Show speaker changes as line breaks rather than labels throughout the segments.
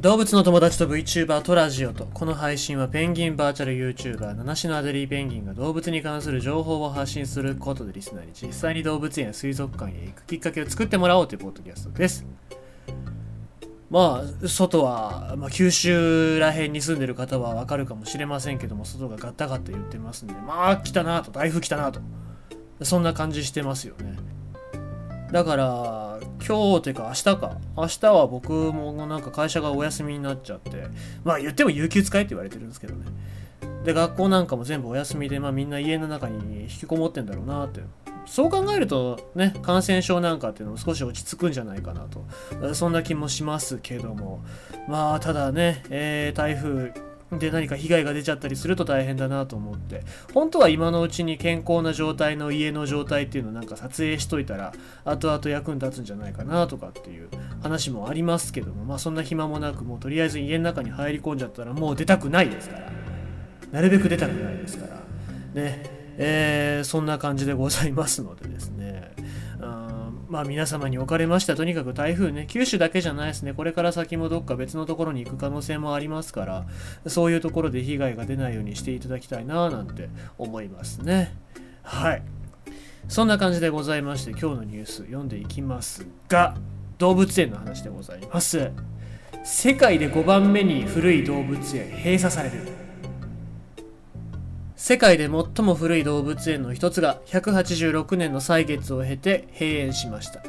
動物の友達と VTuber とラジオとこの配信はペンギンバーチャル YouTuber 七種のアデリーペンギンが動物に関する情報を発信することでリスナーに実際に動物園や水族館へ行くきっかけを作ってもらおうというポッドキャストです。まあ外は、まあ、九州ら辺に住んでる方はわかるかもしれませんけども外がガッタガッタ言ってますんでまあ来たなと台風来たなとそんな感じしてますよね。だから今日ていうか明日か。明日は僕もなんか会社がお休みになっちゃって。まあ言っても有給使えって言われてるんですけどね。で学校なんかも全部お休みでまあみんな家の中に引きこもってんだろうなって。そう考えるとね感染症なんかっていうのも少し落ち着くんじゃないかなと。そんな気もしますけども。まあただね、えー、台風で何か被害が出ちゃったりすると大変だなと思って。本当は今のうちに健康な状態の家の状態っていうのをなんか撮影しといたら後々役に立つんじゃないかなとかっていう話もありますけどもまあそんな暇もなくもうとりあえず家の中に入り込んじゃったらもう出たくないですから。なるべく出たくないですから。ね。えー、そんな感じでございますのでですね。まあ皆様におかれましてはとにかく台風ね、九州だけじゃないですね、これから先もどっか別のところに行く可能性もありますから、そういうところで被害が出ないようにしていただきたいなぁなんて思いますね。はい。そんな感じでございまして、今日のニュース読んでいきますが、動物園の話でございます。世界で5番目に古い動物園閉鎖される。世界で最も古い動物園の一つが186年の歳月を経て閉園しました。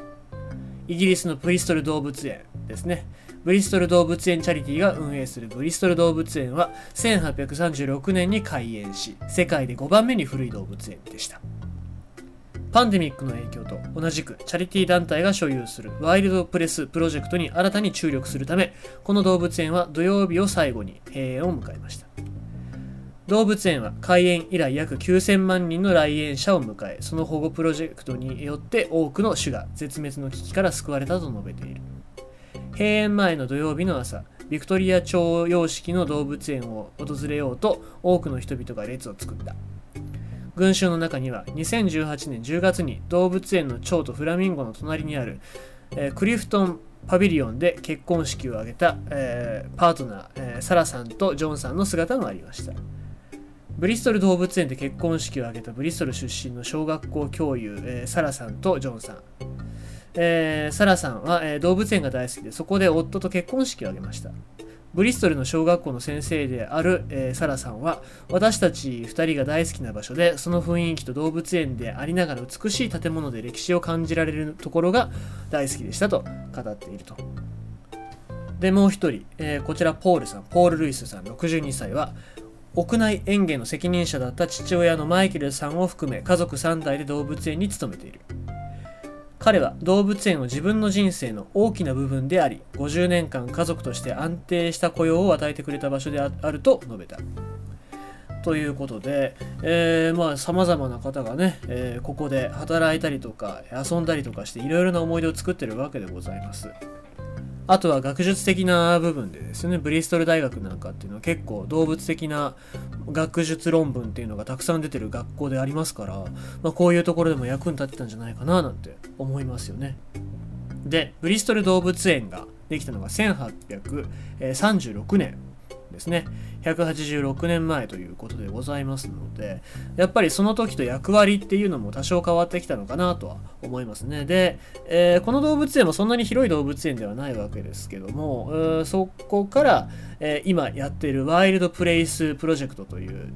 イギリスのブリストル動物園ですね。ブリストル動物園チャリティーが運営するブリストル動物園は1836年に開園し世界で5番目に古い動物園でした。パンデミックの影響と同じくチャリティー団体が所有するワイルドプレスプロジェクトに新たに注力するためこの動物園は土曜日を最後に閉園を迎えました。動物園は開園以来約9000万人の来園者を迎えその保護プロジェクトによって多くの種が絶滅の危機から救われたと述べている。閉園前の土曜日の朝ビクトリア朝様式の動物園を訪れようと多くの人々が列を作った。群衆の中には2018年10月に動物園の蝶とフラミンゴの隣にある、えー、クリフトンパビリオンで結婚式を挙げた、えー、パートナー、えー、サラさんとジョンさんの姿もありました。ブリストル動物園で結婚式を挙げたブリストル出身の小学校教諭、えー、サラさんとジョンさん。えー、サラさんは、えー、動物園が大好きで、そこで夫と結婚式を挙げました。ブリストルの小学校の先生である、えー、サラさんは、私たち2人が大好きな場所で、その雰囲気と動物園でありながら美しい建物で歴史を感じられるところが大好きでしたと語っていると。で、もう一人、えー、こちらポールさん、ポール・ルイスさん62歳は、屋内園芸の責任者だった父親のマイケルさんを含め家族3代で動物園に勤めている彼は動物園を自分の人生の大きな部分であり50年間家族として安定した雇用を与えてくれた場所であると述べたということで、えー、まあ様々な方がね、えー、ここで働いたりとか遊んだりとかしていろいろな思い出を作ってるわけでございます。あとは学術的な部分でですね、ブリストル大学なんかっていうのは結構動物的な学術論文っていうのがたくさん出てる学校でありますから、まあ、こういうところでも役に立ってたんじゃないかななんて思いますよね。で、ブリストル動物園ができたのが1836年ですね。186年前ということでございますので、やっぱりその時と役割っていうのも多少変わってきたのかなとは思いますね。で、えー、この動物園もそんなに広い動物園ではないわけですけども、そこから、えー、今やってるワイルドプレイスプロジェクトという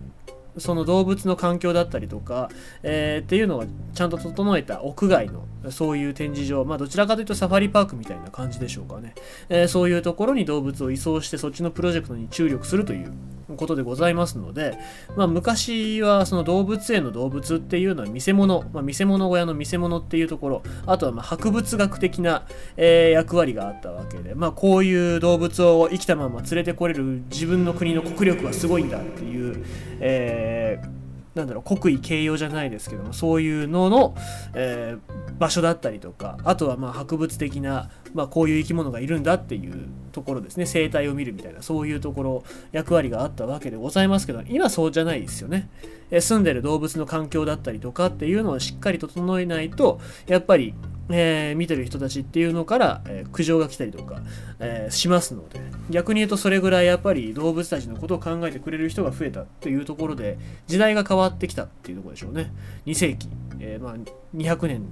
その動物の環境だったりとか、えー、っていうのがちゃんと整えた屋外のそういう展示場、まあどちらかというとサファリパークみたいな感じでしょうかね、えー、そういうところに動物を移送してそっちのプロジェクトに注力するということでございますので、まあ昔はその動物園の動物っていうのは見せ物、まあ、見せ物小屋の見せ物っていうところ、あとはま博物学的な、えー、役割があったわけで、まあこういう動物を生きたまま連れてこれる自分の国の国力はすごいんだっていう、えーなんだろう国威形容じゃないですけどもそういうのの、えー、場所だったりとかあとはまあ博物的な、まあ、こういう生き物がいるんだっていうところですね。生態を見るみたいなそういうところ役割があったわけでございますけど今そうじゃないですよね、え、住んでる動物の環境だったりとかっていうのをしっかり整えないとやっぱりえー、見てる人たちっていうのから、えー、苦情が来たりとか、え、しますので。逆に言うとそれぐらいやっぱり動物たちのことを考えてくれる人が増えたというところで時代が変わってきたっていうところでしょうね。2世紀、えまあ、200年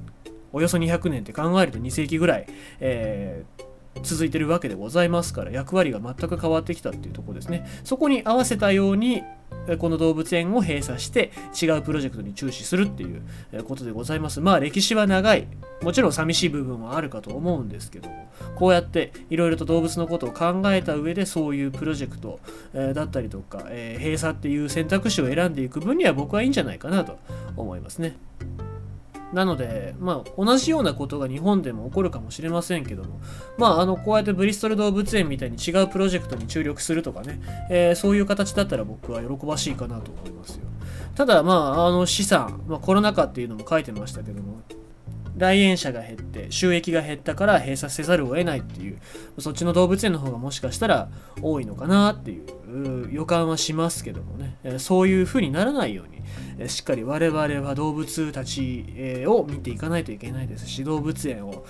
およそ200年って考えると2世紀ぐらい、え続いてるわけでございますから役割が全く変わってきたっていうとこですねそこに合わせたようにこの動物園を閉鎖して違うプロジェクトに注視するっていうことでございます。まあ歴史は長い。もちろん寂しい部分はあるかと思うんですけども、こうやっていろいろと動物のことを考えた上でそういうプロジェクト、だったりとか、閉鎖っていう選択肢を選んでいく分には僕はいいんじゃないかなと思いますね。なので、まあ、同じようなことが日本でも起こるかもしれませんけども、まあ、あの、こうやってブリストル動物園みたいに違うプロジェクトに注力するとかね、えー、そういう形だったら僕は喜ばしいかなと思いますよ。ただ、まあ、あの、資産、まあ、コロナ禍っていうのも書いてましたけども、来園者が減って収益が減ったから閉鎖せざるを得ないっていうそっちの動物園の方がもしかしたら多いのかなっていう予感はしますけどもねそういう風にならないようにしっかり我々は動物たちを見ていかないといけないですし動物園を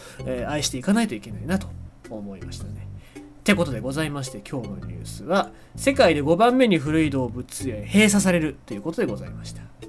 愛していかないといけないなと思いましたね。ってことでございまして今日のニュースは世界で5番目に古い動物園閉鎖されるということでございました。